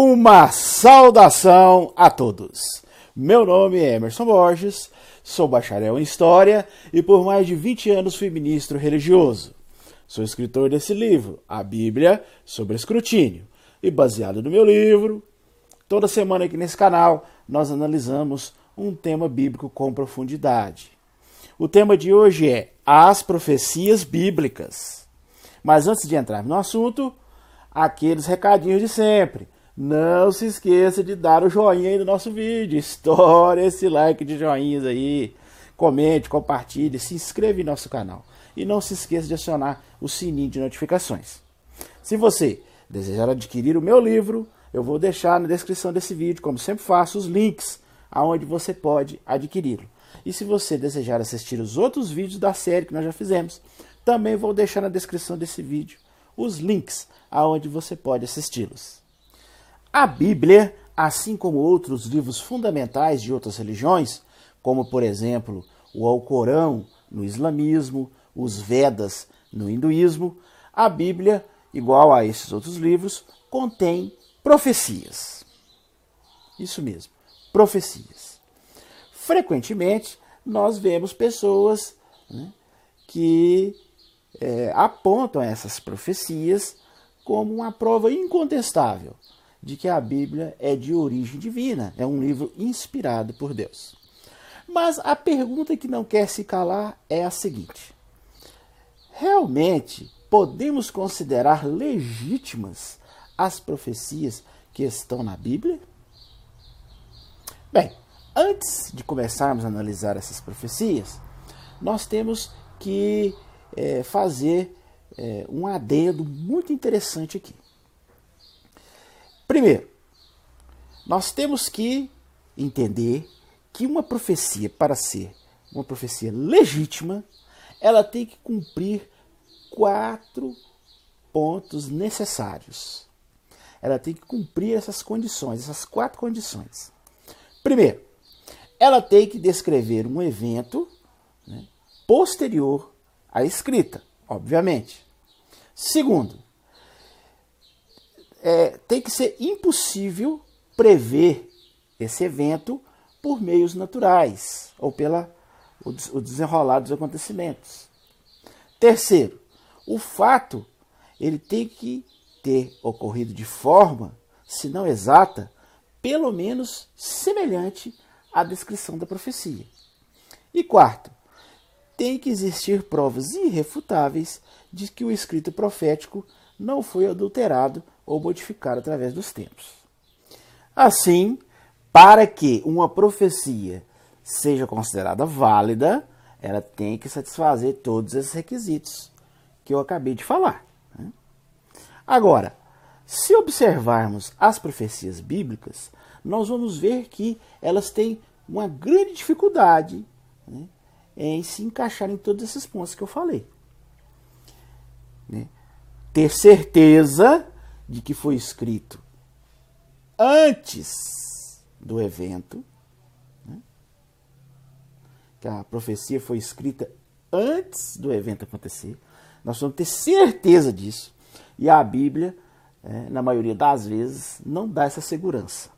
Uma saudação a todos. Meu nome é Emerson Borges, sou bacharel em História e por mais de 20 anos fui ministro religioso. Sou escritor desse livro, A Bíblia sobre Escrutínio. E baseado no meu livro, toda semana aqui nesse canal nós analisamos um tema bíblico com profundidade. O tema de hoje é as profecias bíblicas. Mas antes de entrar no assunto, aqueles recadinhos de sempre. Não se esqueça de dar o joinha aí no nosso vídeo. Estoure esse like de joinhas aí. Comente, compartilhe, se inscreva em nosso canal. E não se esqueça de acionar o sininho de notificações. Se você desejar adquirir o meu livro, eu vou deixar na descrição desse vídeo, como sempre faço, os links aonde você pode adquiri-lo. E se você desejar assistir os outros vídeos da série que nós já fizemos, também vou deixar na descrição desse vídeo os links aonde você pode assisti-los. A Bíblia, assim como outros livros fundamentais de outras religiões, como por exemplo o Alcorão no islamismo, os Vedas no hinduísmo, a Bíblia, igual a esses outros livros, contém profecias. Isso mesmo, profecias. Frequentemente, nós vemos pessoas né, que é, apontam essas profecias como uma prova incontestável de que a Bíblia é de origem divina, é um livro inspirado por Deus. Mas a pergunta que não quer se calar é a seguinte: realmente podemos considerar legítimas as profecias que estão na Bíblia? Bem, antes de começarmos a analisar essas profecias, nós temos que é, fazer é, um adendo muito interessante aqui. Primeiro, nós temos que entender que uma profecia, para ser uma profecia legítima, ela tem que cumprir quatro pontos necessários. Ela tem que cumprir essas condições, essas quatro condições. Primeiro, ela tem que descrever um evento né, posterior à escrita, obviamente. Segundo, é, tem que ser impossível prever esse evento por meios naturais ou pela o desenrolar dos acontecimentos. Terceiro, o fato ele tem que ter ocorrido de forma, se não exata, pelo menos semelhante à descrição da profecia. E quarto, tem que existir provas irrefutáveis de que o escrito profético não foi adulterado ou modificado através dos tempos. Assim, para que uma profecia seja considerada válida, ela tem que satisfazer todos esses requisitos que eu acabei de falar. Né? Agora, se observarmos as profecias bíblicas, nós vamos ver que elas têm uma grande dificuldade né, em se encaixar em todos esses pontos que eu falei. Né? Ter certeza de que foi escrito antes do evento, né? que a profecia foi escrita antes do evento acontecer. Nós vamos ter certeza disso. E a Bíblia, é, na maioria das vezes, não dá essa segurança.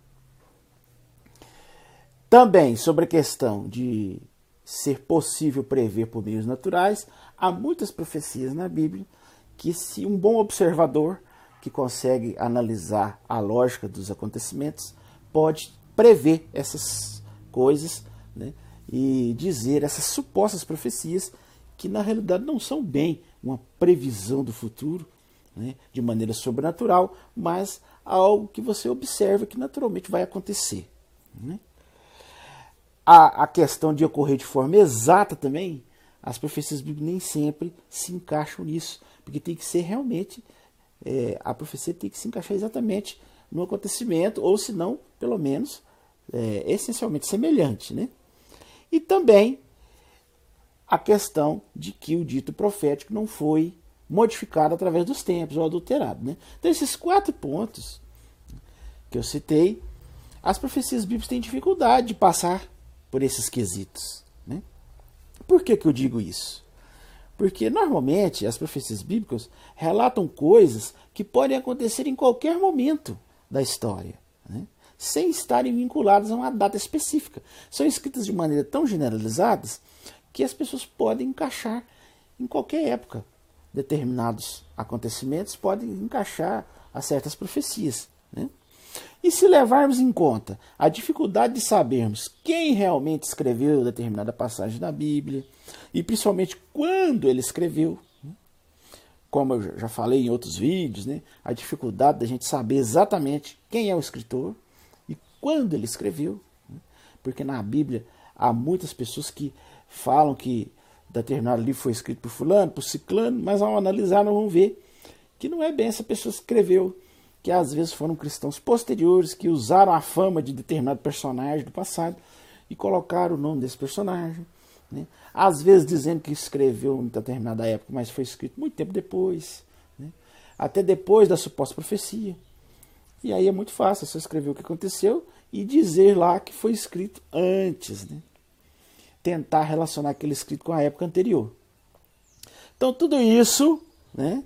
Também sobre a questão de ser possível prever por meios naturais, há muitas profecias na Bíblia que, se um bom observador que consegue analisar a lógica dos acontecimentos, pode prever essas coisas né, e dizer essas supostas profecias que na realidade não são bem uma previsão do futuro né, de maneira sobrenatural, mas algo que você observa que naturalmente vai acontecer. Né? A, a questão de ocorrer de forma exata também, as profecias bíblicas nem sempre se encaixam nisso, porque tem que ser realmente é, a profecia tem que se encaixar exatamente no acontecimento, ou se não, pelo menos, é, essencialmente semelhante. Né? E também a questão de que o dito profético não foi modificado através dos tempos ou adulterado. Né? Então, esses quatro pontos que eu citei, as profecias bíblicas têm dificuldade de passar por esses quesitos. Né? Por que, que eu digo isso? Porque normalmente as profecias bíblicas relatam coisas que podem acontecer em qualquer momento da história, né? sem estarem vinculadas a uma data específica. São escritas de maneira tão generalizadas que as pessoas podem encaixar em qualquer época. Determinados acontecimentos podem encaixar a certas profecias. Né? E se levarmos em conta a dificuldade de sabermos quem realmente escreveu determinada passagem da Bíblia, e principalmente quando ele escreveu, né? como eu já falei em outros vídeos, né? a dificuldade da gente saber exatamente quem é o escritor e quando ele escreveu, né? porque na Bíblia há muitas pessoas que falam que determinado livro foi escrito por fulano, por ciclano, mas ao analisar nós vamos ver que não é bem essa pessoa que escreveu, que às vezes foram cristãos posteriores que usaram a fama de determinado personagem do passado e colocaram o nome desse personagem. Né? Às vezes dizendo que escreveu em determinada época, mas foi escrito muito tempo depois, né? até depois da suposta profecia. E aí é muito fácil, você escrever o que aconteceu e dizer lá que foi escrito antes. Né? Tentar relacionar aquele escrito com a época anterior. Então tudo isso né,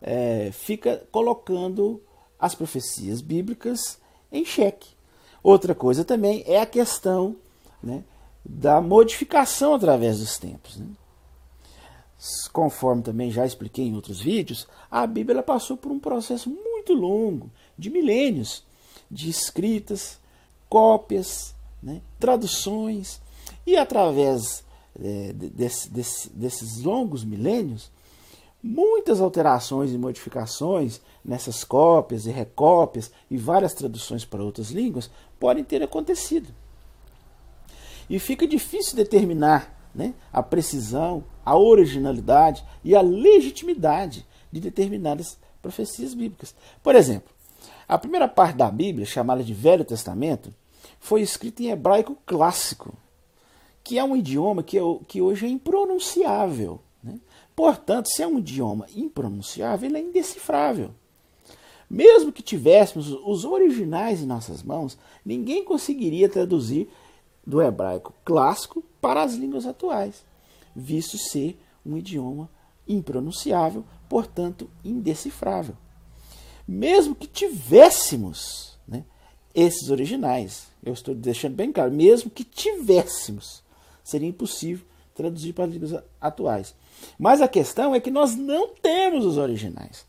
é, fica colocando as profecias bíblicas em xeque. Outra coisa também é a questão né, da modificação através dos tempos. Né? Conforme também já expliquei em outros vídeos, a Bíblia passou por um processo muito longo, de milênios, de escritas, cópias, né, traduções, e através é, desse, desse, desses longos milênios, muitas alterações e modificações nessas cópias e recópias e várias traduções para outras línguas podem ter acontecido. E fica difícil determinar né, a precisão, a originalidade e a legitimidade de determinadas profecias bíblicas. Por exemplo, a primeira parte da Bíblia, chamada de Velho Testamento, foi escrita em hebraico clássico, que é um idioma que, que hoje é impronunciável. Portanto, se é um idioma impronunciável, ele é indecifrável. Mesmo que tivéssemos os originais em nossas mãos, ninguém conseguiria traduzir do hebraico clássico para as línguas atuais, visto ser um idioma impronunciável, portanto indecifrável. Mesmo que tivéssemos né, esses originais, eu estou deixando bem claro, mesmo que tivéssemos, seria impossível traduzir para as línguas atuais. Mas a questão é que nós não temos os originais.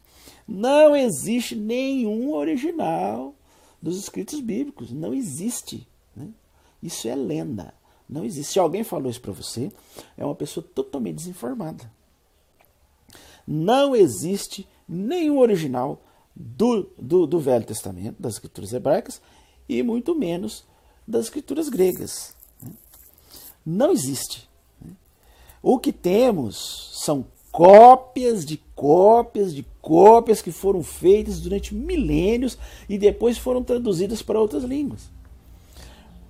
Não existe nenhum original dos escritos bíblicos. Não existe. Né? Isso é lenda. Não existe. Se alguém falou isso para você, é uma pessoa totalmente desinformada. Não existe nenhum original do, do, do Velho Testamento, das escrituras hebraicas, e muito menos das escrituras gregas. Né? Não existe. O que temos são cópias de cópias de cópias que foram feitas durante milênios e depois foram traduzidas para outras línguas.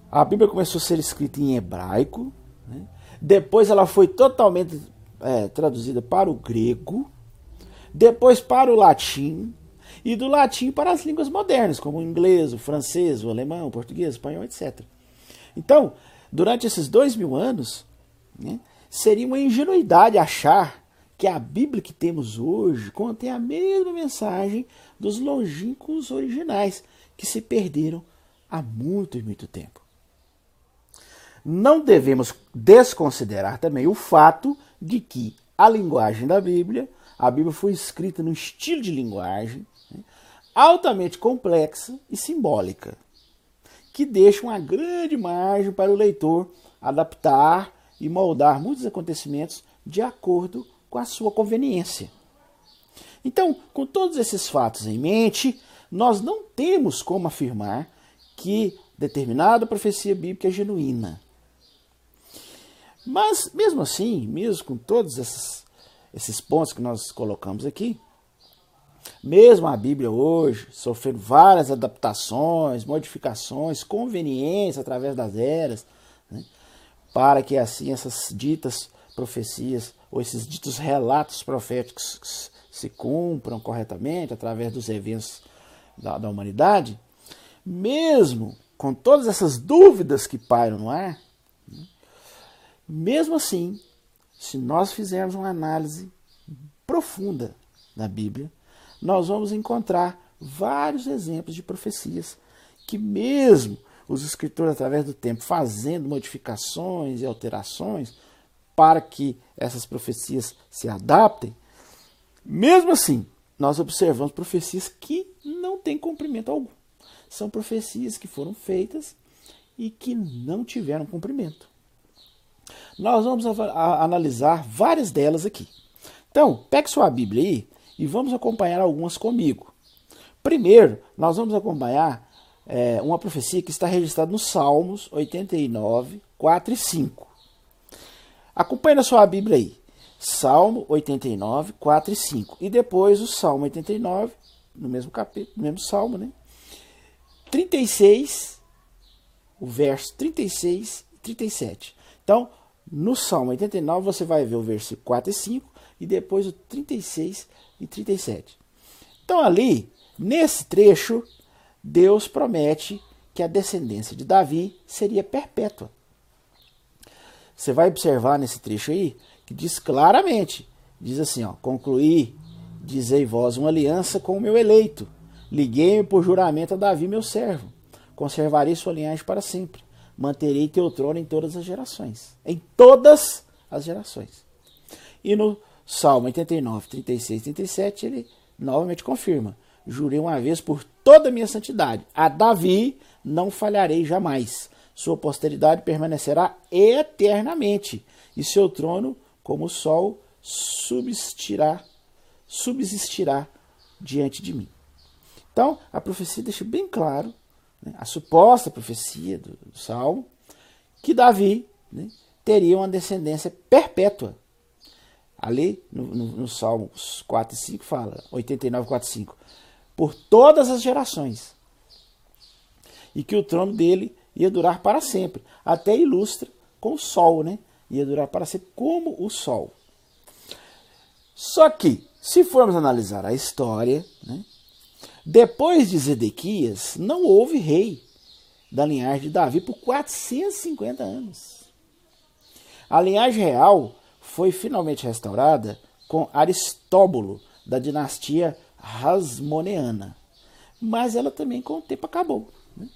A Bíblia começou a ser escrita em hebraico, né? depois ela foi totalmente é, traduzida para o grego, depois para o latim, e do latim para as línguas modernas, como o inglês, o francês, o alemão, o português, o espanhol, etc. Então, durante esses dois mil anos, né, seria uma ingenuidade achar que a Bíblia que temos hoje contém a mesma mensagem dos longínquos originais que se perderam há muito e muito tempo. Não devemos desconsiderar também o fato de que a linguagem da Bíblia, a Bíblia foi escrita num estilo de linguagem altamente complexa e simbólica, que deixa uma grande margem para o leitor adaptar e moldar muitos acontecimentos de acordo com a sua conveniência. Então, com todos esses fatos em mente, nós não temos como afirmar que determinada profecia bíblica é genuína. Mas, mesmo assim, mesmo com todos esses, esses pontos que nós colocamos aqui, mesmo a Bíblia hoje, sofrendo várias adaptações, modificações, conveniências através das eras, para que assim essas ditas profecias ou esses ditos relatos proféticos se cumpram corretamente através dos eventos da, da humanidade, mesmo com todas essas dúvidas que pairam no ar, mesmo assim, se nós fizermos uma análise profunda da Bíblia, nós vamos encontrar vários exemplos de profecias que, mesmo os escritores, através do tempo, fazendo modificações e alterações para que essas profecias se adaptem, mesmo assim, nós observamos profecias que não têm cumprimento algum. São profecias que foram feitas e que não tiveram cumprimento. Nós vamos analisar várias delas aqui. Então, pegue sua Bíblia aí e vamos acompanhar algumas comigo. Primeiro, nós vamos acompanhar é, uma profecia que está registrada nos Salmos 89, 4 e 5. Acompanhe na sua Bíblia aí. Salmo 89, 4 e 5. E depois o Salmo 89, no mesmo capítulo, no mesmo salmo, né? 36, o verso 36 e 37. Então, no Salmo 89 você vai ver o versículo 4 e 5 e depois o 36 e 37. Então, ali, nesse trecho, Deus promete que a descendência de Davi seria perpétua. Você vai observar nesse trecho aí que diz claramente, diz assim, ó, concluí, dizei vós uma aliança com o meu eleito, liguei-me por juramento a Davi meu servo, conservarei sua linhagem para sempre, manterei teu trono em todas as gerações, em todas as gerações. E no Salmo 89, 36 e 37, ele novamente confirma, jurei uma vez por toda a minha santidade, a Davi não falharei jamais, sua posteridade permanecerá eternamente, e seu trono como o sol, subsistirá, subsistirá diante de mim. Então, a profecia deixa bem claro, né, a suposta profecia do, do Salmo, que Davi né, teria uma descendência perpétua. Ali, no, no, no Salmo 4 e 5, fala, 89, 4 e 5, por todas as gerações. E que o trono dele ia durar para sempre. Até ilustra com o sol, né? ia durar para sempre como o sol. Só que, se formos analisar a história, né, depois de Zedequias, não houve rei da linhagem de Davi por 450 anos. A linhagem real foi finalmente restaurada com Aristóbulo, da dinastia Hasmoneana. Mas ela também, com o tempo, acabou. Né?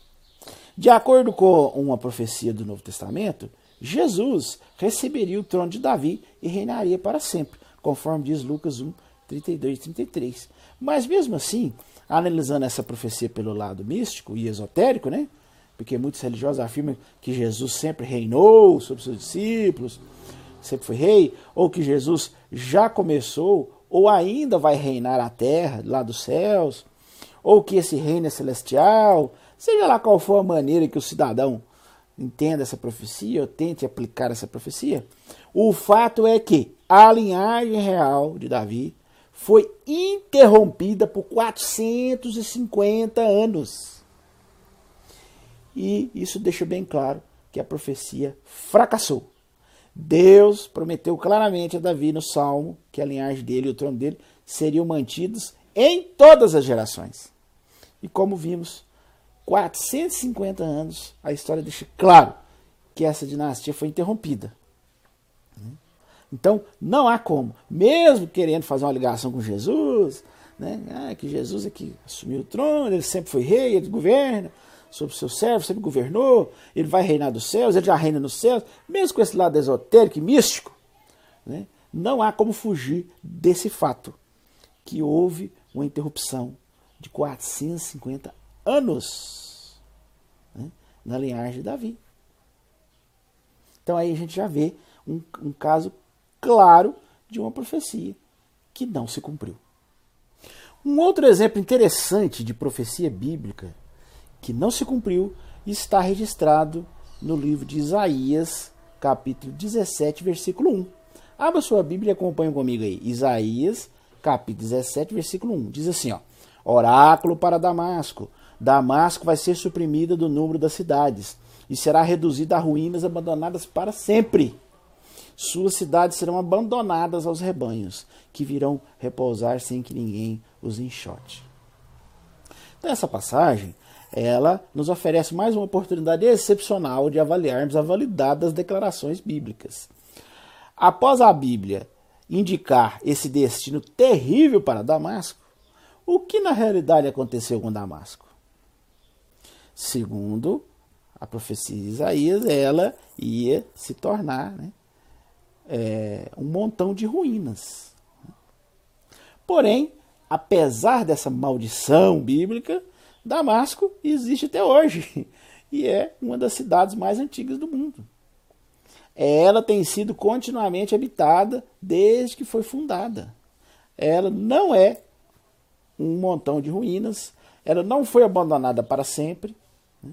De acordo com uma profecia do Novo Testamento, Jesus receberia o trono de Davi e reinaria para sempre, conforme diz Lucas 1, 32 e 33. Mas mesmo assim, analisando essa profecia pelo lado místico e esotérico, né? Porque muitos religiosos afirmam que Jesus sempre reinou sobre seus discípulos, sempre foi rei, ou que Jesus já começou ou ainda vai reinar a terra lá dos céus, ou que esse reino é celestial, seja lá qual for a maneira que o cidadão entenda essa profecia ou tente aplicar essa profecia, o fato é que a linhagem real de Davi foi interrompida por 450 anos. E isso deixa bem claro que a profecia fracassou. Deus prometeu claramente a Davi no Salmo que a linhagem dele e o trono dele seriam mantidos em todas as gerações. E como vimos, 450 anos, a história deixa claro que essa dinastia foi interrompida. Então, não há como, mesmo querendo fazer uma ligação com Jesus, né, ah, que Jesus é que assumiu o trono, ele sempre foi rei, ele governa sobre o seu servo, sempre governou, ele vai reinar dos céus, ele já reina nos céus, mesmo com esse lado esotérico e místico, né, não há como fugir desse fato, que houve uma interrupção de 450 anos né, na linhagem de Davi. Então aí a gente já vê um, um caso claro de uma profecia que não se cumpriu. Um outro exemplo interessante de profecia bíblica que não se cumpriu está registrado no livro de Isaías, capítulo 17, versículo 1. Abra sua Bíblia e acompanhe comigo aí. Isaías, capítulo 17, versículo 1. Diz assim, ó: Oráculo para Damasco, Damasco vai ser suprimida do número das cidades e será reduzida a ruínas abandonadas para sempre. Suas cidades serão abandonadas aos rebanhos, que virão repousar sem que ninguém os enxote. Então, essa passagem, ela nos oferece mais uma oportunidade excepcional de avaliarmos a validade das declarações bíblicas. Após a Bíblia indicar esse destino terrível para Damasco, o que na realidade aconteceu com Damasco? Segundo a profecia de Isaías, ela ia se tornar né, é, um montão de ruínas. Porém, apesar dessa maldição bíblica, Damasco existe até hoje e é uma das cidades mais antigas do mundo. Ela tem sido continuamente habitada desde que foi fundada. Ela não é um montão de ruínas, ela não foi abandonada para sempre, né?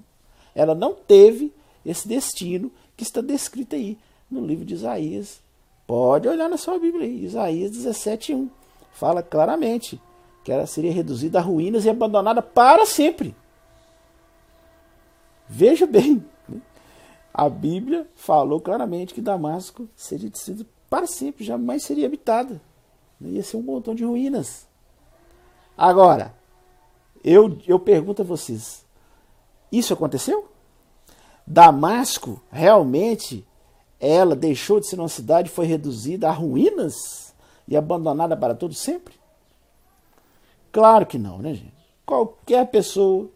ela não teve esse destino que está descrito aí no livro de Isaías. Pode olhar na sua Bíblia aí, Isaías 17:1. Fala claramente que ela seria reduzida a ruínas e abandonada para sempre. Veja bem, né? a Bíblia falou claramente que Damasco seria destruída para sempre, jamais seria habitada. Ia ser um montão de ruínas. Agora, eu, eu pergunto a vocês: isso aconteceu? Damasco realmente ela deixou de ser uma cidade foi reduzida a ruínas e abandonada para todo sempre? Claro que não, né, gente? Qualquer pessoa,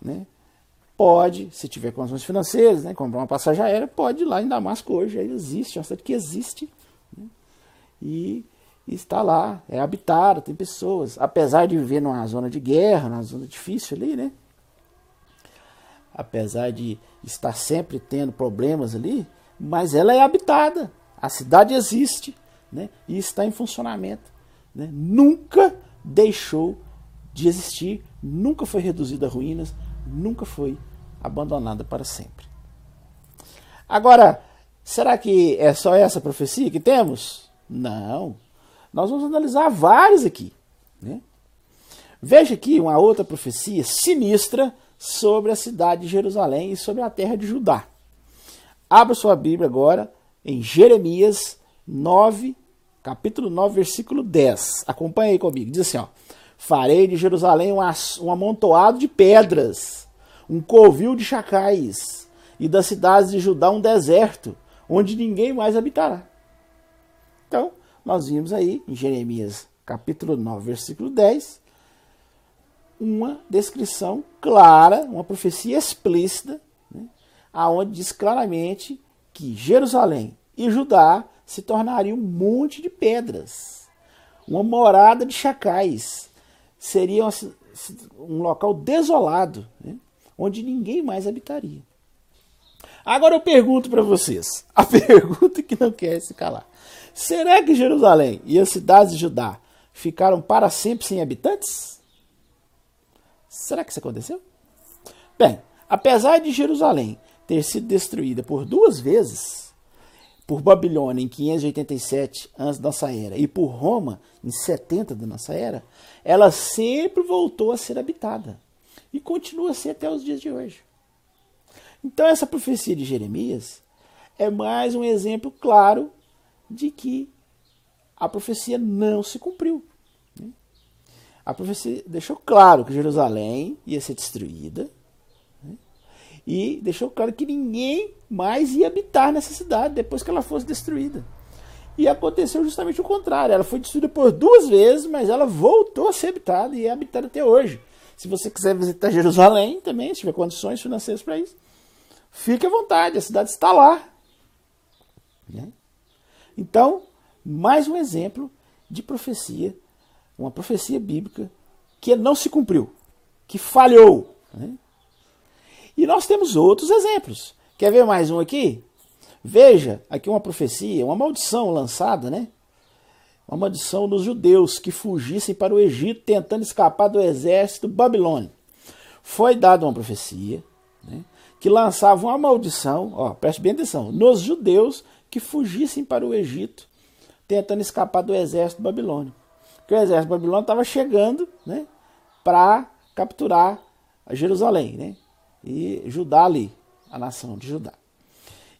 né, pode, se tiver condições financeiras, né, comprar uma passagem aérea, pode ir lá em Damasco hoje. Aí existe, é uma cidade que existe. Né, e está lá, é habitada, tem pessoas. Apesar de viver numa zona de guerra, numa zona difícil ali, né? Apesar de estar sempre tendo problemas ali, mas ela é habitada. A cidade existe né? e está em funcionamento. Né? Nunca deixou de existir, nunca foi reduzida a ruínas, nunca foi abandonada para sempre. Agora, será que é só essa profecia que temos? Não. Nós vamos analisar várias aqui. Né? Veja aqui uma outra profecia sinistra sobre a cidade de Jerusalém e sobre a terra de Judá. Abra sua Bíblia agora em Jeremias 9, capítulo 9, versículo 10. Acompanhe aí comigo. Diz assim: ó, Farei de Jerusalém um, um amontoado de pedras, um covil de chacais, e das cidades de Judá um deserto, onde ninguém mais habitará. Então, nós vimos aí em Jeremias capítulo 9, versículo 10, uma descrição clara, uma profecia explícita, né, aonde diz claramente que Jerusalém e Judá se tornariam um monte de pedras, uma morada de chacais, seria um local desolado, né, onde ninguém mais habitaria. Agora eu pergunto para vocês, a pergunta que não quer se calar. Será que Jerusalém e as cidades de Judá ficaram para sempre sem habitantes? Será que isso aconteceu? Bem, apesar de Jerusalém ter sido destruída por duas vezes, por Babilônia em 587 antes da nossa era e por Roma em 70 da nossa era, ela sempre voltou a ser habitada e continua a ser até os dias de hoje. Então essa profecia de Jeremias é mais um exemplo claro de que a profecia não se cumpriu. Né? A profecia deixou claro que Jerusalém ia ser destruída? E deixou claro que ninguém mais ia habitar nessa cidade depois que ela fosse destruída. E aconteceu justamente o contrário. Ela foi destruída por duas vezes, mas ela voltou a ser habitada e é habitada até hoje. Se você quiser visitar Jerusalém também, se tiver condições financeiras para isso, fique à vontade, a cidade está lá. Né? Então, mais um exemplo de profecia, uma profecia bíblica que não se cumpriu, que falhou. Né? E nós temos outros exemplos. Quer ver mais um aqui? Veja aqui uma profecia, uma maldição lançada, né? Uma maldição dos judeus que fugissem para o Egito tentando escapar do exército babilônico. Foi dada uma profecia né, que lançava uma maldição, ó, preste bem atenção, nos judeus que fugissem para o Egito, tentando escapar do exército babilônico. Porque o exército babilônico estava chegando né, para capturar Jerusalém né, e Judá ali, a nação de Judá.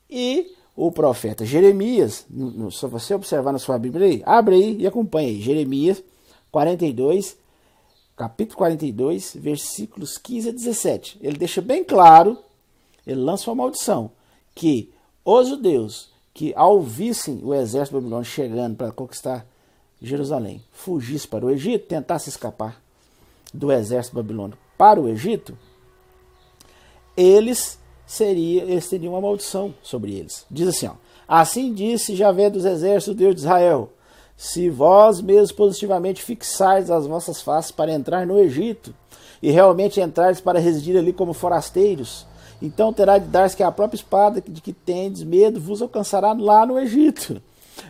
E o profeta Jeremias, se você observar na sua Bíblia aí, abre aí e acompanhe aí, Jeremias 42, capítulo 42, versículos 15 a 17. Ele deixa bem claro, ele lança uma maldição, que os judeus que ao vissem o exército babilônico chegando para conquistar Jerusalém, fugisse para o Egito, tentasse escapar do exército babilônico para o Egito, eles, seria, eles teriam uma maldição sobre eles. Diz assim: ó, Assim disse Javé dos exércitos, Deus de Israel: Se vós mesmos positivamente fixais as vossas faces para entrar no Egito, e realmente entrares para residir ali como forasteiros, então terá de dar-se que a própria espada de que tendes medo vos alcançará lá no Egito.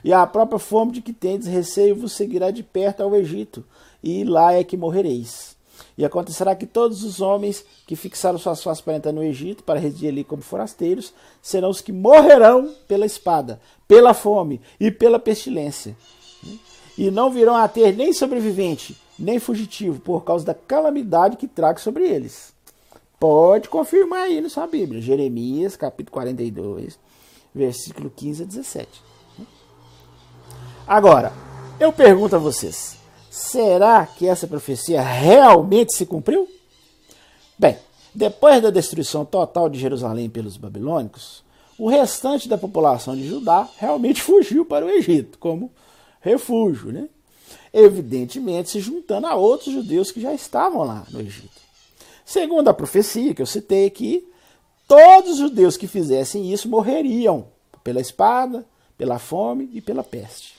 E a própria fome de que tendes receio vos seguirá de perto ao Egito, e lá é que morrereis. E acontecerá que todos os homens que fixaram suas faces para entrar no Egito, para residir ali como forasteiros, serão os que morrerão pela espada, pela fome e pela pestilência. E não virão a ter nem sobrevivente, nem fugitivo, por causa da calamidade que trago sobre eles. Pode confirmar aí na sua Bíblia, Jeremias, capítulo 42, versículo 15 a 17. Agora, eu pergunto a vocês: será que essa profecia realmente se cumpriu? Bem, depois da destruição total de Jerusalém pelos babilônicos, o restante da população de Judá realmente fugiu para o Egito como refúgio, né? evidentemente se juntando a outros judeus que já estavam lá no Egito. Segundo a profecia que eu citei aqui, todos os judeus que fizessem isso morreriam pela espada, pela fome e pela peste.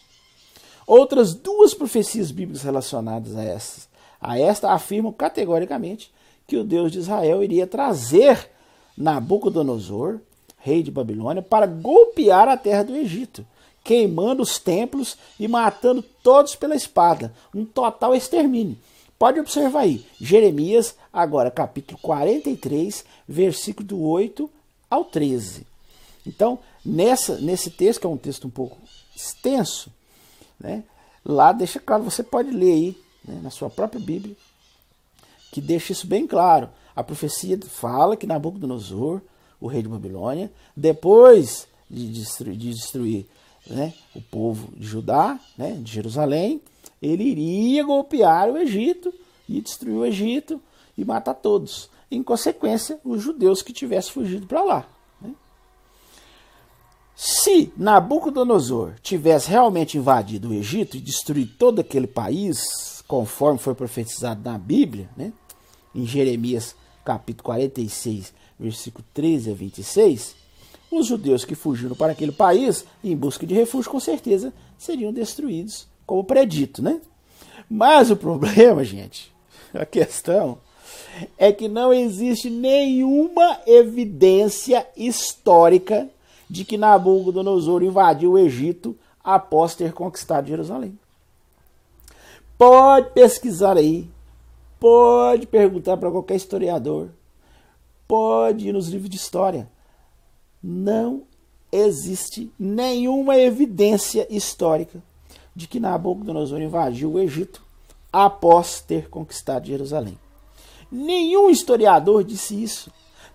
Outras duas profecias bíblicas relacionadas a, essas, a esta afirmam categoricamente que o Deus de Israel iria trazer Nabucodonosor, rei de Babilônia, para golpear a terra do Egito, queimando os templos e matando todos pela espada, um total extermínio. Pode observar aí, Jeremias, agora capítulo 43, versículo do 8 ao 13. Então, nessa, nesse texto, que é um texto um pouco extenso, né? Lá deixa claro, você pode ler aí né, na sua própria Bíblia, que deixa isso bem claro. A profecia fala que Nabucodonosor, o rei de Babilônia, depois de destruir, de destruir né, o povo de Judá, né, de Jerusalém, ele iria golpear o Egito e destruir o Egito e matar todos. Em consequência, os judeus que tivessem fugido para lá. Se Nabucodonosor tivesse realmente invadido o Egito e destruído todo aquele país, conforme foi profetizado na Bíblia, né, em Jeremias capítulo 46, versículo 13 a 26, os judeus que fugiram para aquele país em busca de refúgio, com certeza, seriam destruídos, como predito, né? Mas o problema, gente, a questão é que não existe nenhuma evidência histórica de que Nabucodonosor invadiu o Egito após ter conquistado Jerusalém. Pode pesquisar aí, pode perguntar para qualquer historiador, pode ir nos livros de história. Não existe nenhuma evidência histórica de que Nabucodonosor invadiu o Egito após ter conquistado Jerusalém. Nenhum historiador disse isso.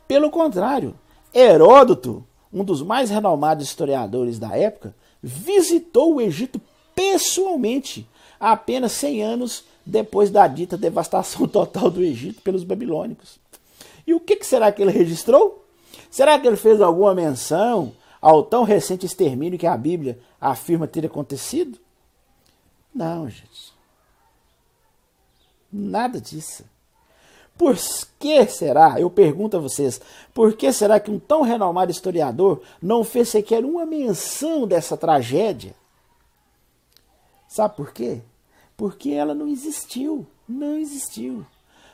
Pelo contrário, Heródoto um dos mais renomados historiadores da época, visitou o Egito pessoalmente apenas 100 anos depois da dita devastação total do Egito pelos babilônicos. E o que será que ele registrou? Será que ele fez alguma menção ao tão recente extermínio que a Bíblia afirma ter acontecido? Não, gente. Nada disso. Por que será, eu pergunto a vocês, por que será que um tão renomado historiador não fez sequer uma menção dessa tragédia? Sabe por quê? Porque ela não existiu, não existiu.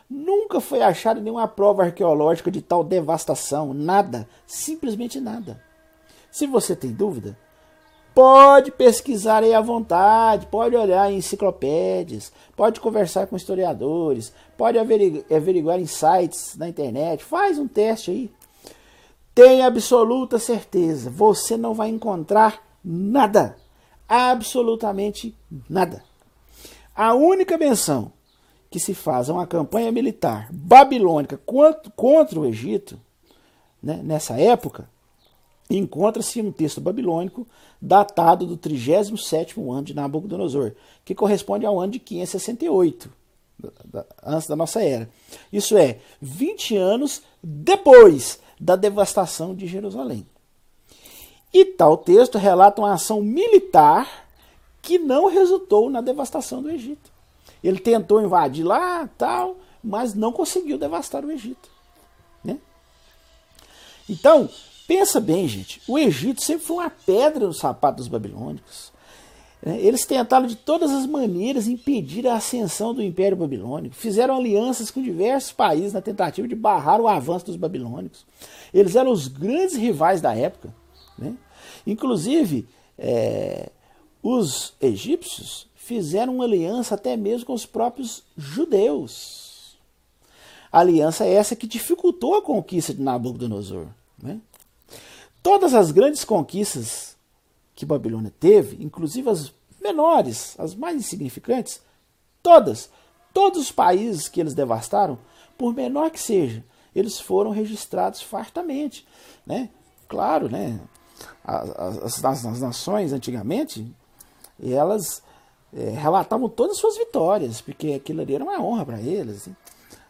Nunca foi achada nenhuma prova arqueológica de tal devastação, nada, simplesmente nada. Se você tem dúvida, Pode pesquisar aí à vontade, pode olhar em enciclopédias, pode conversar com historiadores, pode averiguar em sites na internet, faz um teste aí. Tenha absoluta certeza, você não vai encontrar nada, absolutamente nada. A única menção que se faz a uma campanha militar babilônica contra o Egito, né, nessa época, encontra-se um texto babilônico datado do 37º ano de Nabucodonosor, que corresponde ao ano de 568, antes da nossa era. Isso é, 20 anos depois da devastação de Jerusalém. E tal texto relata uma ação militar que não resultou na devastação do Egito. Ele tentou invadir lá, tal, mas não conseguiu devastar o Egito. Né? Então, pensa bem, gente, o Egito sempre foi uma pedra no sapato dos babilônicos. Né? Eles tentaram de todas as maneiras impedir a ascensão do Império Babilônico. Fizeram alianças com diversos países na tentativa de barrar o avanço dos babilônicos. Eles eram os grandes rivais da época. Né? Inclusive, é, os egípcios fizeram uma aliança até mesmo com os próprios judeus. aliança essa que dificultou a conquista de Nabucodonosor. Né? Todas as grandes conquistas que Babilônia teve, inclusive as menores, as mais insignificantes, todas, todos os países que eles devastaram, por menor que seja, eles foram registrados fartamente. Né? Claro, né? as, as, as nações antigamente, elas é, relatavam todas as suas vitórias, porque aquilo ali era uma honra para eles. Assim.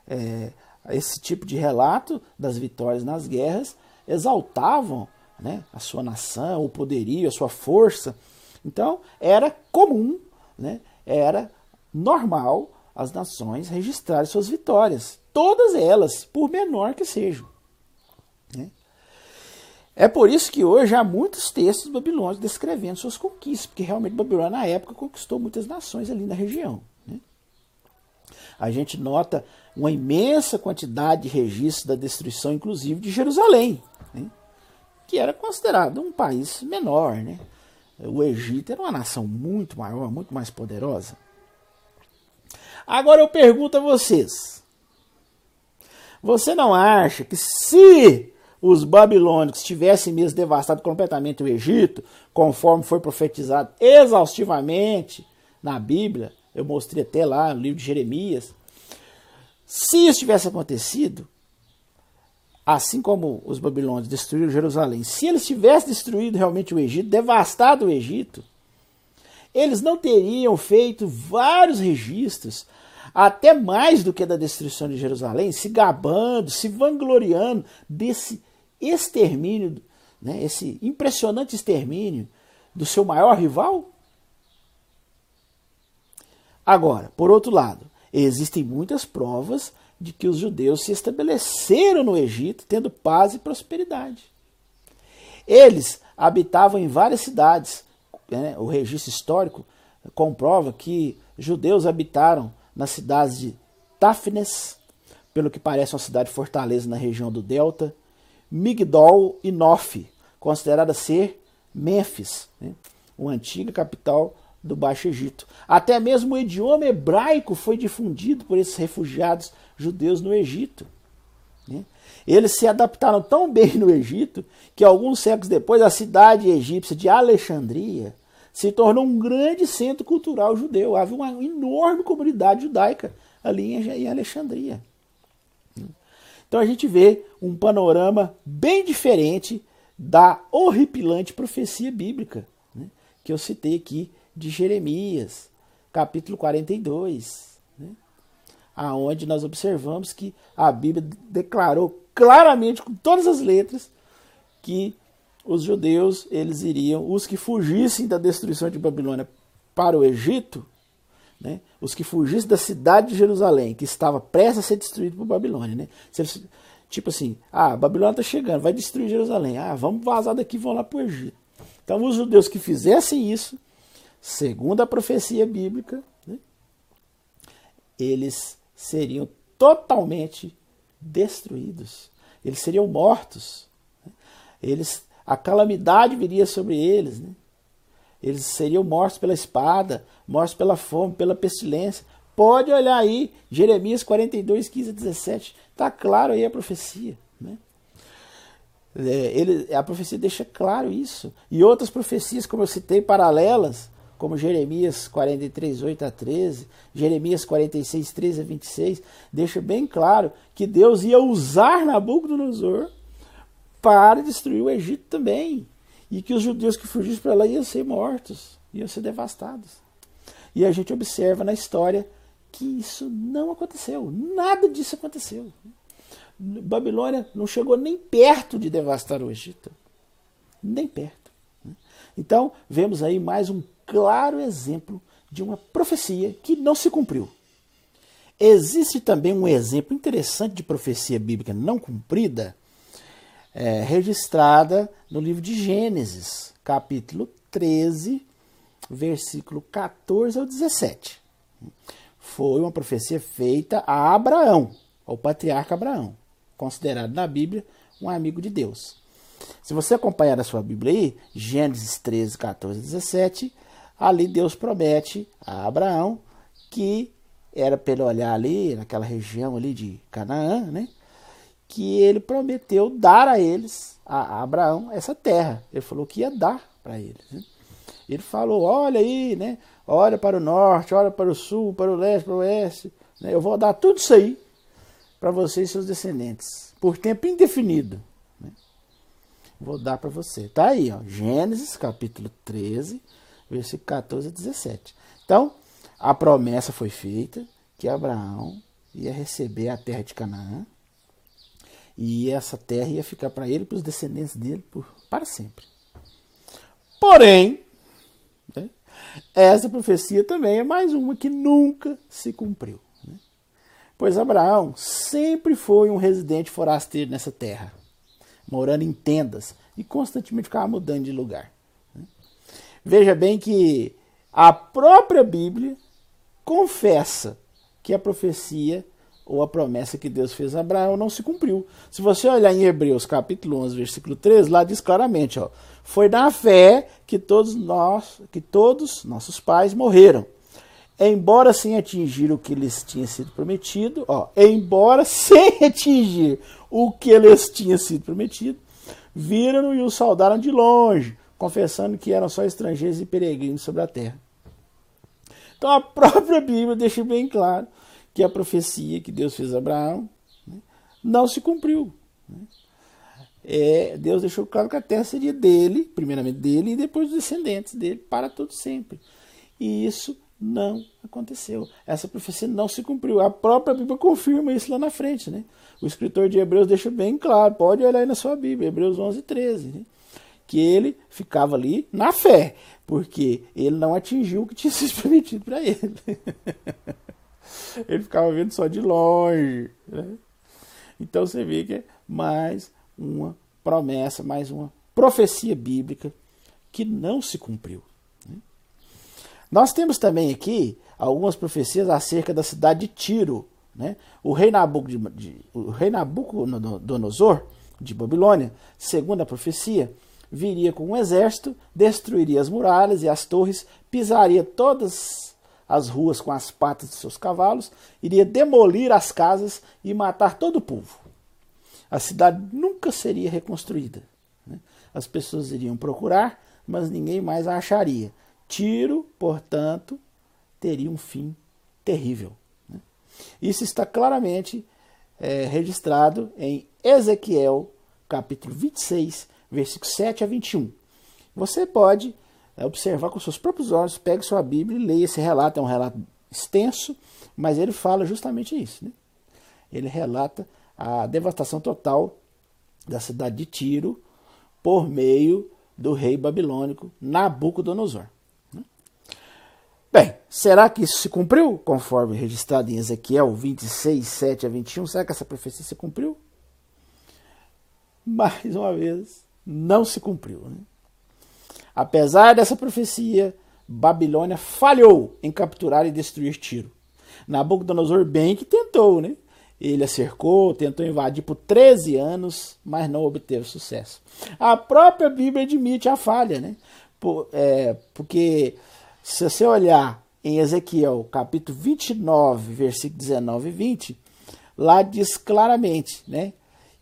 É, esse tipo de relato das vitórias nas guerras exaltavam né, a sua nação, o poderio, a sua força. Então, era comum, né, era normal as nações registrarem suas vitórias, todas elas, por menor que sejam. Né? É por isso que hoje há muitos textos babilônicos descrevendo suas conquistas, porque realmente Babilônia, na época, conquistou muitas nações ali na região. Né? A gente nota uma imensa quantidade de registros da destruição, inclusive de Jerusalém que era considerado um país menor. Né? O Egito era uma nação muito maior, muito mais poderosa. Agora eu pergunto a vocês: você não acha que se os babilônicos tivessem mesmo devastado completamente o Egito, conforme foi profetizado exaustivamente na Bíblia, eu mostrei até lá no livro de Jeremias, se isso tivesse acontecido, assim como os babilônios destruíram Jerusalém, se eles tivessem destruído realmente o Egito, devastado o Egito, eles não teriam feito vários registros, até mais do que da destruição de Jerusalém, se gabando, se vangloriando desse extermínio, né, esse impressionante extermínio do seu maior rival? Agora, por outro lado, existem muitas provas de que os judeus se estabeleceram no Egito tendo paz e prosperidade. Eles habitavam em várias cidades. Né? O registro histórico comprova que judeus habitaram nas cidades de Táfnes, pelo que parece uma cidade fortaleza na região do Delta, Migdol e Nof, considerada ser Mênfis, né? uma antiga capital do Baixo Egito. Até mesmo o idioma hebraico foi difundido por esses refugiados judeus no Egito. Né? Eles se adaptaram tão bem no Egito que alguns séculos depois a cidade egípcia de Alexandria se tornou um grande centro cultural judeu. Havia uma enorme comunidade judaica ali em Alexandria. Então a gente vê um panorama bem diferente da horripilante profecia bíblica né, que eu citei aqui de Jeremias, capítulo 42, né, aonde nós observamos que a Bíblia declarou claramente, com todas as letras, que os judeus eles iriam, os que fugissem da destruição de Babilônia para o Egito, né, os que fugissem da cidade de Jerusalém, que estava prestes a ser destruída por Babilônia, né, tipo assim, ah, Babilônia está chegando, vai destruir Jerusalém, ah, vamos vazar daqui, vão lá para o Egito. Então, os judeus que fizessem isso, segundo a profecia bíblica, né, eles seriam totalmente destruídos. Eles seriam mortos. Né? Eles, a calamidade viria sobre eles. Né? Eles seriam mortos pela espada, mortos pela fome, pela pestilência. Pode olhar aí, Jeremias 42, 15 a 17. Está claro aí a profecia. Né? É, ele, a profecia deixa claro isso. E outras profecias, como eu citei, paralelas, como Jeremias 43, 8 a 13, Jeremias 46, 13 a 26, deixa bem claro que Deus ia usar Nabucodonosor para destruir o Egito também. E que os judeus que fugissem para lá iam ser mortos, iam ser devastados. E a gente observa na história que isso não aconteceu, nada disso aconteceu. Babilônia não chegou nem perto de devastar o Egito. Nem perto. Então, vemos aí mais um claro exemplo de uma profecia que não se cumpriu. Existe também um exemplo interessante de profecia bíblica não cumprida, é, registrada no livro de Gênesis, capítulo 13, versículo 14 ao 17. Foi uma profecia feita a Abraão, ao patriarca Abraão, considerado na Bíblia um amigo de Deus. Se você acompanhar na sua Bíblia aí, Gênesis 13, 14 e 17, ali Deus promete a Abraão que era para ele olhar ali, naquela região ali de Canaã, né? Que ele prometeu dar a eles, a Abraão, essa terra. Ele falou que ia dar para eles. Né? Ele falou: olha aí, né? Olha para o norte, olha para o sul, para o leste, para o oeste. Né? Eu vou dar tudo isso aí para vocês e seus descendentes, por tempo indefinido. Né? Vou dar para você. Tá aí, ó, Gênesis capítulo 13, versículo 14 a 17. Então, a promessa foi feita que Abraão ia receber a terra de Canaã e essa terra ia ficar para ele e para os descendentes dele por, para sempre. Porém, né, essa profecia também é mais uma que nunca se cumpriu. Né? Pois Abraão sempre foi um residente forasteiro nessa terra, morando em tendas e constantemente ficava mudando de lugar. Veja bem que a própria Bíblia confessa que a profecia ou a promessa que Deus fez a Abraão não se cumpriu. Se você olhar em Hebreus capítulo 11, versículo 13, lá diz claramente, ó, foi na fé que todos nós, que todos nossos pais morreram. Embora sem atingir o que lhes tinha sido prometido, ó, embora sem atingir o que lhes tinha sido prometido, viram-no e o saudaram de longe, confessando que eram só estrangeiros e peregrinos sobre a terra. Então a própria Bíblia deixa bem claro que a profecia que Deus fez a Abraão né, não se cumpriu. Né. É, Deus deixou claro que a terra seria dele, primeiramente dele, e depois dos descendentes dele, para todo sempre. E isso não aconteceu. Essa profecia não se cumpriu. A própria Bíblia confirma isso lá na frente. Né? O escritor de Hebreus deixa bem claro, pode olhar aí na sua Bíblia, Hebreus 11, 13. Né? Que ele ficava ali na fé, porque ele não atingiu o que tinha sido prometido para ele. ele ficava vendo só de longe. Né? Então você vê que é mais uma promessa, mais uma profecia bíblica que não se cumpriu. Né? Nós temos também aqui algumas profecias acerca da cidade de Tiro. Né? O, rei Nabucodonosor, de, o rei Nabucodonosor de Babilônia, segundo a profecia, viria com um exército, destruiria as muralhas e as torres, pisaria todas as ruas com as patas de seus cavalos, iria demolir as casas e matar todo o povo. A cidade nunca seria reconstruída. Né? As pessoas iriam procurar, mas ninguém mais a acharia. Tiro, portanto, teria um fim terrível. Né? Isso está claramente é, registrado em Ezequiel, capítulo 26, versículos 7 a 21. Você pode é, observar com seus próprios olhos, pegue sua Bíblia e leia esse relato. É um relato extenso, mas ele fala justamente isso. Né? Ele relata a devastação total da cidade de Tiro por meio do rei babilônico Nabucodonosor. Né? Bem, será que isso se cumpriu, conforme registrado em Ezequiel 26, 7 a 21? Será que essa profecia se cumpriu? Mais uma vez, não se cumpriu. Né? Apesar dessa profecia, Babilônia falhou em capturar e destruir Tiro. Nabucodonosor bem que tentou, né? Ele a cercou, tentou invadir por 13 anos, mas não obteve sucesso. A própria Bíblia admite a falha, né? Por, é, porque se você olhar em Ezequiel capítulo 29, versículo 19 e 20, lá diz claramente, né?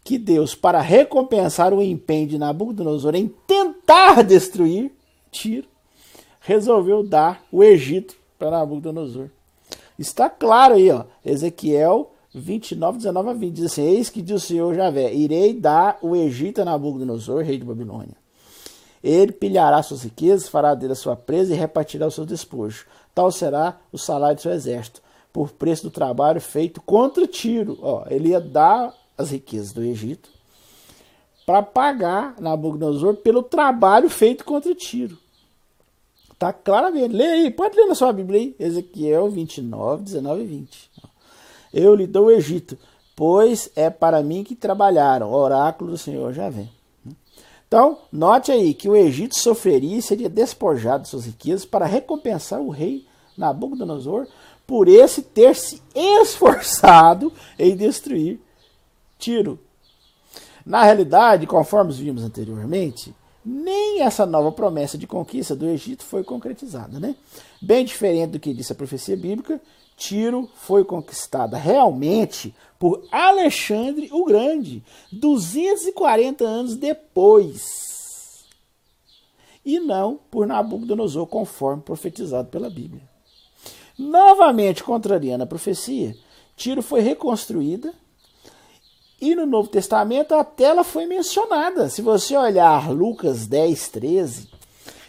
Que Deus, para recompensar o empenho de Nabucodonosor em tentar destruir Tiro, resolveu dar o Egito para Nabucodonosor. Está claro aí, ó, Ezequiel 29, 19 a 20, diz assim, Eis que diz o Senhor Javé, irei dar o Egito a Nabucodonosor, rei de Babilônia. Ele pilhará suas riquezas, fará dele a sua presa e repartirá os seus despojos. Tal será o salário do seu exército, por preço do trabalho feito contra Tiro. Ó, ele ia dar as riquezas do Egito para pagar Nabucodonosor pelo trabalho feito contra Tiro. Está claramente. Lê aí, pode ler na sua Bíblia aí. Ezequiel 29, 19 e 20. eu lhe dou o Egito, pois é para mim que trabalharam. Oráculo do Senhor já vem. Então, note aí que o Egito sofreria e seria despojado de suas riquezas para recompensar o rei Nabucodonosor por esse ter se esforçado em destruir Tiro. Na realidade, conforme vimos anteriormente, nem essa nova promessa de conquista do Egito foi concretizada. Né? Bem diferente do que disse a profecia bíblica, Tiro foi conquistada realmente por Alexandre o Grande, 240 anos depois. E não por Nabucodonosor, conforme profetizado pela Bíblia. Novamente contrariando a profecia, Tiro foi reconstruída e no Novo Testamento a tela foi mencionada. Se você olhar Lucas 10, 13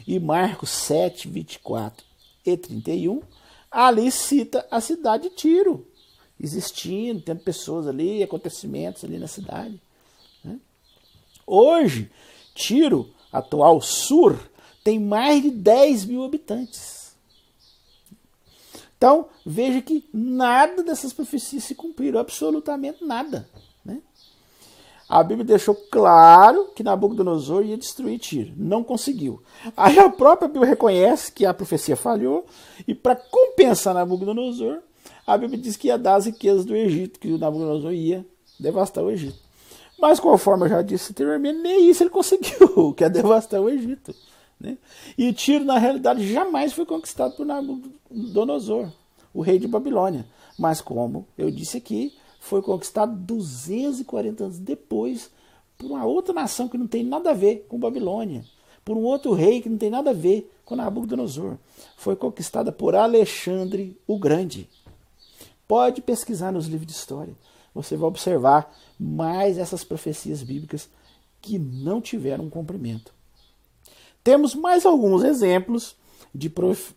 e Marcos 7, 24 e 31, ali cita a cidade de Tiro, existindo, tendo pessoas ali, acontecimentos ali na cidade. Né? Hoje, Tiro, atual Sur, tem mais de 10 mil habitantes. Então, veja que nada dessas profecias se cumpriram, absolutamente nada. A Bíblia deixou claro que Nabucodonosor ia destruir Tiro. Não conseguiu. Aí a própria Bíblia reconhece que a profecia falhou e para compensar Nabucodonosor, a Bíblia diz que ia dar as riquezas do Egito, que o Nabucodonosor ia devastar o Egito. Mas conforme eu já disse anteriormente, nem isso ele conseguiu, que é devastar o Egito. Né? E Tiro, na realidade, jamais foi conquistado por Nabucodonosor, o rei de Babilônia. Mas como eu disse aqui, foi conquistado 240 anos depois por uma outra nação que não tem nada a ver com Babilônia, por um outro rei que não tem nada a ver com Nabucodonosor. Foi conquistada por Alexandre o Grande. Pode pesquisar nos livros de história. Você vai observar mais essas profecias bíblicas que não tiveram cumprimento. Temos mais alguns exemplos de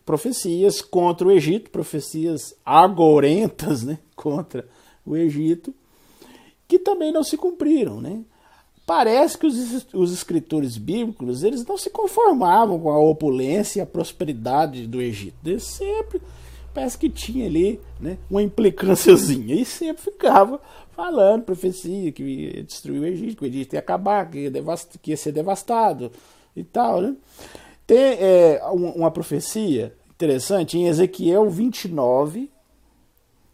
profecias contra o Egito, profecias agorentas né, contra o Egito, que também não se cumpriram. Né? Parece que os, os escritores bíblicos eles não se conformavam com a opulência e a prosperidade do Egito. Eles sempre parece que tinha ali né, uma implicânciazinha e sempre ficava falando profecia que ia destruir o Egito, que o Egito ia acabar, que ia, devast, que ia ser devastado e tal. Né? Tem é, uma profecia interessante em Ezequiel 29,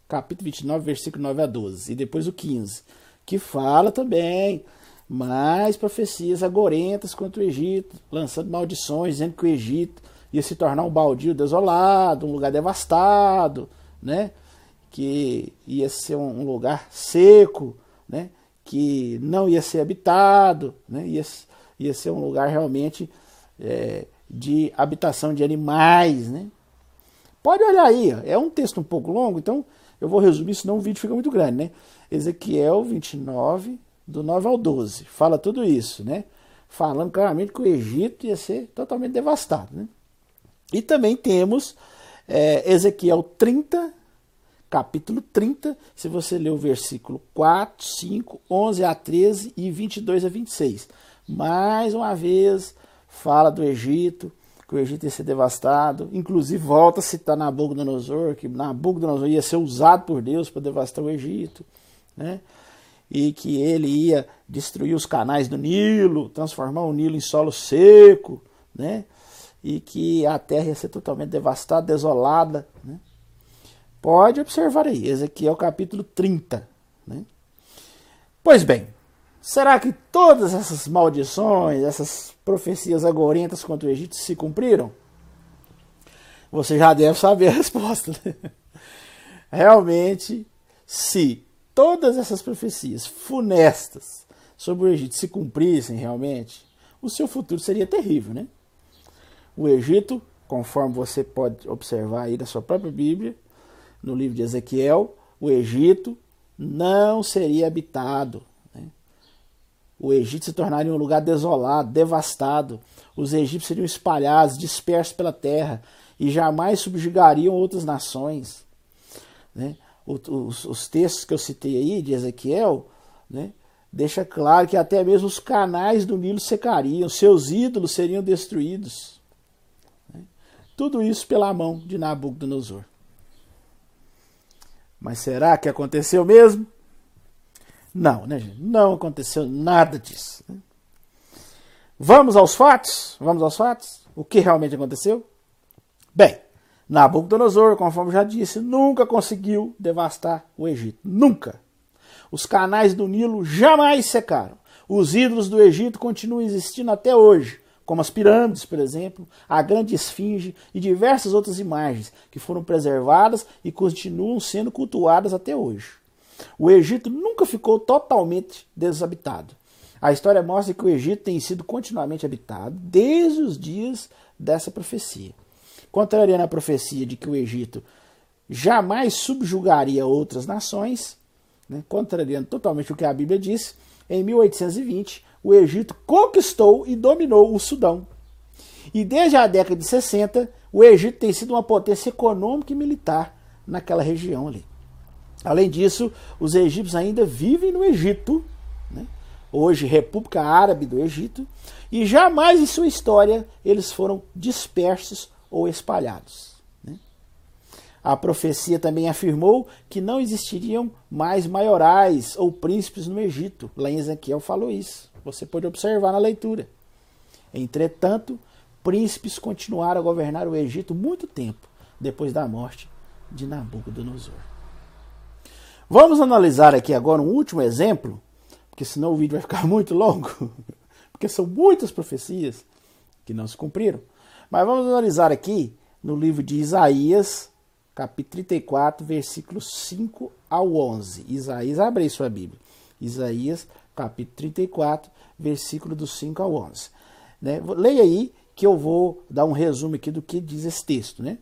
capítulo 29, versículo 9 a 12, e depois o 15, que fala também mais profecias agorentas contra o Egito, lançando maldições, dizendo que o Egito ia se tornar um baldio desolado, um lugar devastado, né? que ia ser um lugar seco, né? que não ia ser habitado, né? ia, ia ser um lugar realmente é, de habitação de animais. Né? Pode olhar aí, é um texto um pouco longo, então eu vou resumir, senão o vídeo fica muito grande, né? Ezequiel 29, do 9 ao 12. Fala tudo isso, né? Falando claramente que o Egito ia ser totalmente devastado, né? E também temos é, Ezequiel 30, capítulo 30, se você ler o versículo 4, 5, 11 a 13 e 22 a 26. Mais uma vez, fala do Egito, que o Egito ia ser devastado. Inclusive, volta a citar Nabucodonosor, que Nabucodonosor ia ser usado por Deus para devastar o Egito. Né? E que ele ia destruir os canais do Nilo, transformar o Nilo em solo seco. Né? E que a terra ia ser totalmente devastada, desolada. Né? Pode observar aí, Ezequiel capítulo 30. Né? Pois bem, Será que todas essas maldições, essas profecias agorentas contra o Egito se cumpriram? Você já deve saber a resposta. Né? Realmente, se todas essas profecias funestas sobre o Egito se cumprissem realmente, o seu futuro seria terrível, né? O Egito, conforme você pode observar aí na sua própria Bíblia, no livro de Ezequiel, o Egito não seria habitado o Egito se tornaria um lugar desolado, devastado. Os egípcios seriam espalhados, dispersos pela terra e jamais subjugariam outras nações. Né? Os, os, textos que eu citei aí de Ezequiel né, deixa claro que até mesmo os canais do Nilo secariam, seus ídolos seriam destruídos. Né? Tudo isso pela mão de Nabucodonosor. Mas será que aconteceu mesmo? Não, né, gente? Não aconteceu nada disso. Né? Vamos aos fatos? Vamos aos fatos? O que realmente aconteceu? Bem, Nabucodonosor, conforme já disse, nunca conseguiu devastar o Egito. Nunca. Os canais do Nilo jamais secaram. Os ídolos do Egito continuam existindo até hoje, como as pirâmides, por exemplo, a grande esfinge e diversas outras imagens que foram preservadas e continuam sendo cultuadas até hoje. O Egito nunca ficou totalmente desabitado. A história mostra que o Egito tem sido continuamente habitado desde os dias dessa profecia contrariando a profecia de que o Egito jamais subjugaria outras nações, né, contrariando totalmente o que a Bíblia diz, em 1820 o Egito conquistou e dominou o Sudão. E desde a década de 60, o Egito tem sido uma potência econômica e militar naquela região ali. Além disso, os egípcios ainda vivem no Egito, né? hoje República Árabe do Egito, e jamais em sua história eles foram dispersos ou espalhados. Né? A profecia também afirmou que não existiriam mais maiorais ou príncipes no Egito. Lá em Ezequiel falou isso. Você pode observar na leitura. Entretanto, príncipes continuaram a governar o Egito muito tempo depois da morte de Nabucodonosor. Vamos analisar aqui agora um último exemplo, porque senão o vídeo vai ficar muito longo, porque são muitas profecias que não se cumpriram. Mas vamos analisar aqui no livro de Isaías, capítulo 34, versículos 5 ao 11. Isaías, abre aí sua Bíblia. Isaías, capítulo 34, versículo dos 5 ao 11. Né? Leia aí que eu vou dar um resumo aqui do que diz esse texto. Né?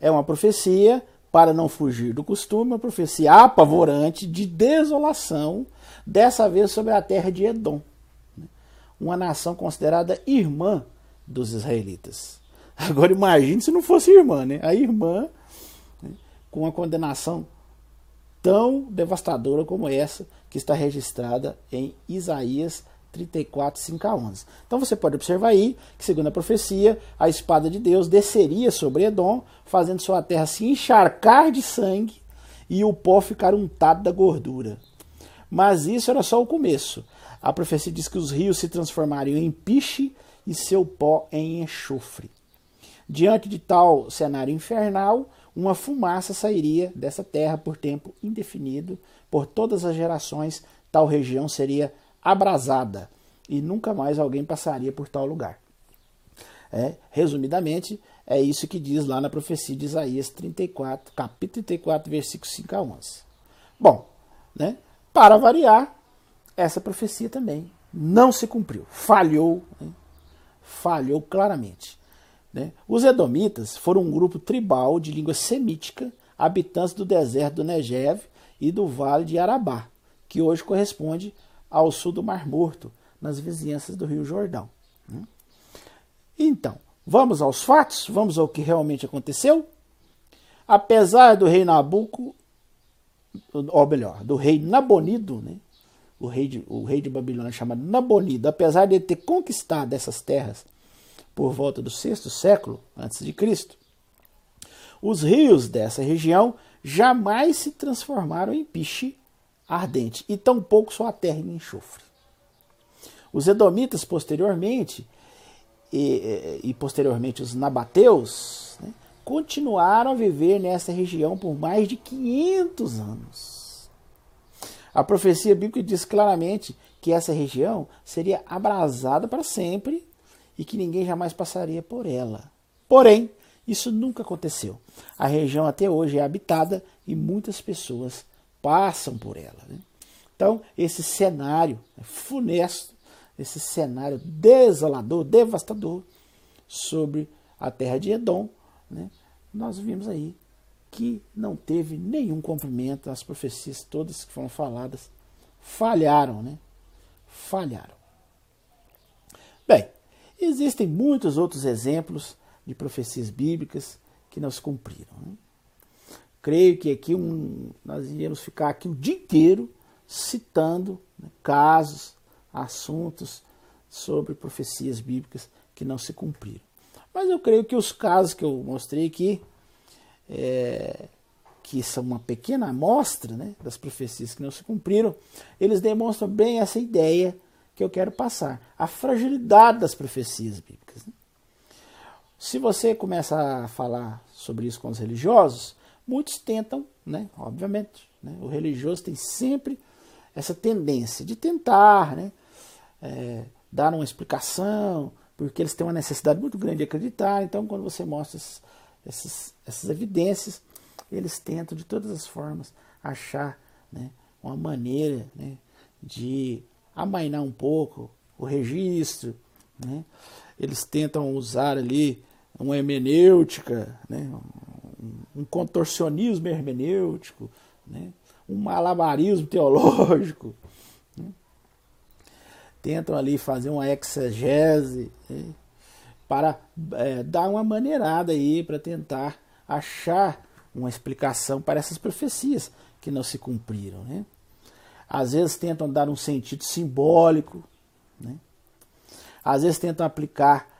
É uma profecia para não fugir do costume, uma profecia apavorante de desolação, dessa vez sobre a terra de Edom, né? uma nação considerada irmã dos israelitas. Agora imagine se não fosse irmã, né? A irmã, né, com uma condenação tão devastadora como essa que está registrada em Isaías 34, 5 a 11. Então você pode observar aí que, segundo a profecia, a espada de Deus desceria sobre Edom, fazendo sua terra se encharcar de sangue e o pó ficar untado da gordura. Mas isso era só o começo. A profecia diz que os rios se transformariam em piche e seu pó em enxofre. Diante de tal cenário infernal, uma fumaça sairia dessa terra por tempo indefinido, por todas as gerações, tal região seria abrasada e nunca mais alguém passaria por tal lugar. É, resumidamente, é isso que diz lá na profecia de Isaías 34, capítulo 34, versículos 5 a 11. Bom, né, para variar, essa profecia também não se cumpriu, falhou né, falhou claramente. Né? Os Edomitas foram um grupo tribal de língua semítica, habitantes do deserto do Negev e do vale de Arabá, que hoje corresponde ao sul do Mar Morto, nas vizinhanças do Rio Jordão. Né? Então, vamos aos fatos? Vamos ao que realmente aconteceu? Apesar do rei Nabuco, ou melhor, do rei Nabonido, né? o rei de, o rei de Babilônia chamado Nabonido, apesar de ter conquistado essas terras por volta do sexto século antes de Cristo, os rios dessa região jamais se transformaram em piche ardente e tampouco sua terra em enxofre. Os edomitas posteriormente e, e posteriormente os nabateus né, continuaram a viver nessa região por mais de 500 anos. A profecia bíblica diz claramente que essa região seria abrasada para sempre e que ninguém jamais passaria por ela. Porém, isso nunca aconteceu. A região até hoje é habitada e muitas pessoas passam por ela. Né? Então, esse cenário funesto, esse cenário desolador, devastador sobre a terra de Edom, né? nós vimos aí que não teve nenhum cumprimento, as profecias todas que foram faladas falharam, né? Falharam. Bem, existem muitos outros exemplos de profecias bíblicas que não se cumpriram. Né? Creio que aqui um, nós iríamos ficar aqui o dia inteiro citando né, casos, assuntos sobre profecias bíblicas que não se cumpriram. Mas eu creio que os casos que eu mostrei aqui é, que são uma pequena amostra né, das profecias que não se cumpriram, eles demonstram bem essa ideia que eu quero passar, a fragilidade das profecias bíblicas. Né? Se você começa a falar sobre isso com os religiosos, muitos tentam, né, obviamente, né, o religioso tem sempre essa tendência de tentar né, é, dar uma explicação, porque eles têm uma necessidade muito grande de acreditar. Então, quando você mostra esses, essas evidências, eles tentam de todas as formas achar né, uma maneira né, de amainar um pouco o registro. Né? Eles tentam usar ali uma hermenêutica, né, um, contorcionismo hermenêutico, né, um malabarismo teológico. Né? Tentam ali fazer uma exegese né, para é, dar uma maneirada aí para tentar achar uma explicação para essas profecias que não se cumpriram. Né? Às vezes tentam dar um sentido simbólico, né? às vezes tentam aplicar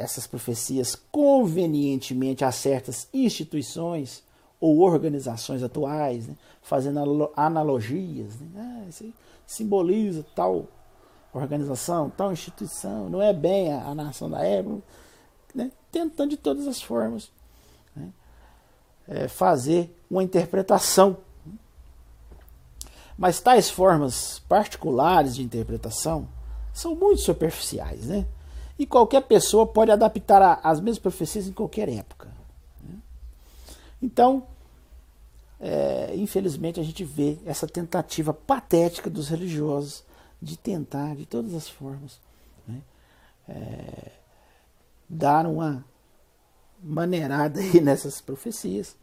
essas profecias convenientemente a certas instituições ou organizações atuais, né? fazendo analogias. Né? Ah, simboliza tal organização, tal instituição, não é bem a, a nação da época, né? tentando de todas as formas é, fazer uma interpretação. Mas tais formas particulares de interpretação são muito superficiais, né? E qualquer pessoa pode adaptar as mesmas profecias em qualquer época. Né? Então, é, infelizmente, a gente vê essa tentativa patética dos religiosos de tentar, de todas as formas, né? é, dar uma maneirada aí nessas profecias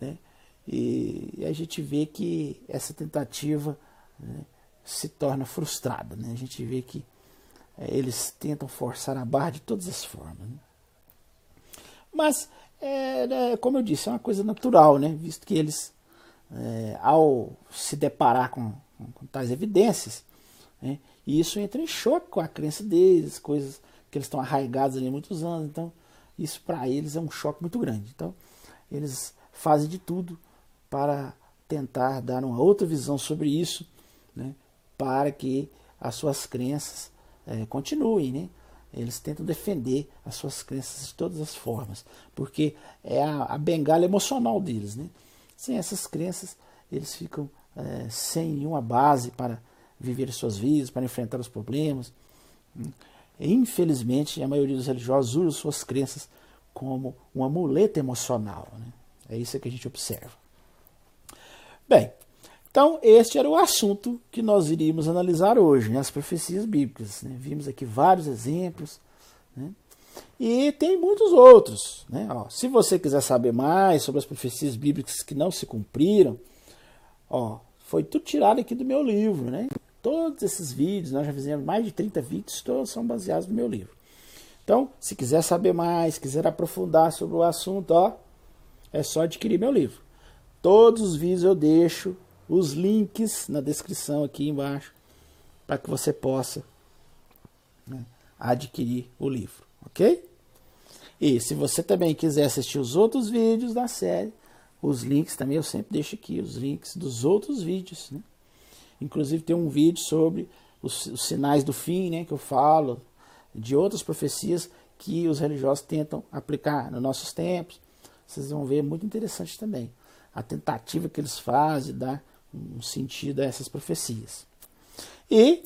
né? E a gente vê que essa tentativa né, se torna frustrada. Né? A gente vê que eles tentam forçar a barra de todas as formas. Né? Mas, é, é, como eu disse, é uma coisa natural, né? visto que eles, é, ao se deparar com, com, com tais evidências, né, e isso entra em choque com a crença deles, coisas que eles estão arraigados ali há muitos anos. Então, isso para eles é um choque muito grande. Então, eles fazem de tudo para tentar dar uma outra visão sobre isso, né, para que as suas crenças é, continuem. Né? Eles tentam defender as suas crenças de todas as formas, porque é a, a bengala emocional deles. Né? Sem essas crenças, eles ficam é, sem nenhuma base para viver suas vidas, para enfrentar os problemas. E, infelizmente, a maioria dos religiosos usa suas crenças como uma muleta emocional. Né? É isso que a gente observa. Bem, então este era o assunto que nós iríamos analisar hoje, né? as profecias bíblicas. Né? Vimos aqui vários exemplos. Né? E tem muitos outros. Né? Ó, se você quiser saber mais sobre as profecias bíblicas que não se cumpriram, ó, foi tudo tirado aqui do meu livro. Né? Todos esses vídeos, nós já fizemos mais de 30 vídeos, todos são baseados no meu livro. Então, se quiser saber mais, quiser aprofundar sobre o assunto, ó, é só adquirir meu livro. Todos os vídeos eu deixo os links na descrição aqui embaixo para que você possa né, adquirir o livro, ok? E se você também quiser assistir os outros vídeos da série, os links também eu sempre deixo aqui, os links dos outros vídeos, né? Inclusive tem um vídeo sobre os, os sinais do fim, né, que eu falo, de outras profecias que os religiosos tentam aplicar nos nossos tempos vocês vão ver muito interessante também. A tentativa que eles fazem dar um sentido a essas profecias. E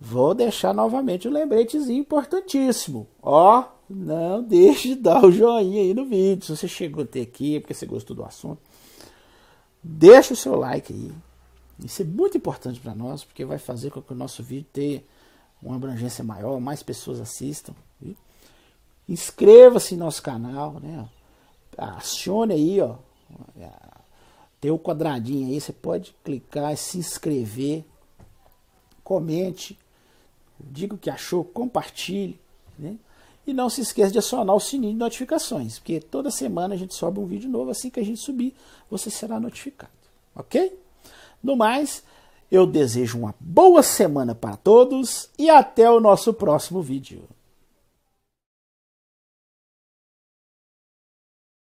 vou deixar novamente um lembretezinho importantíssimo. Ó, não deixe de dar o joinha aí no vídeo. Se você chegou até aqui é porque você gostou do assunto, deixa o seu like aí. Isso é muito importante para nós, porque vai fazer com que o nosso vídeo tenha uma abrangência maior, mais pessoas assistam. Inscreva-se no nosso canal, né? acione aí, ó. Tem o quadradinho aí, você pode clicar, se inscrever, comente, diga o que achou, compartilhe, né? E não se esqueça de acionar o sininho de notificações, porque toda semana a gente sobe um vídeo novo, assim que a gente subir, você será notificado, ok? No mais, eu desejo uma boa semana para todos e até o nosso próximo vídeo.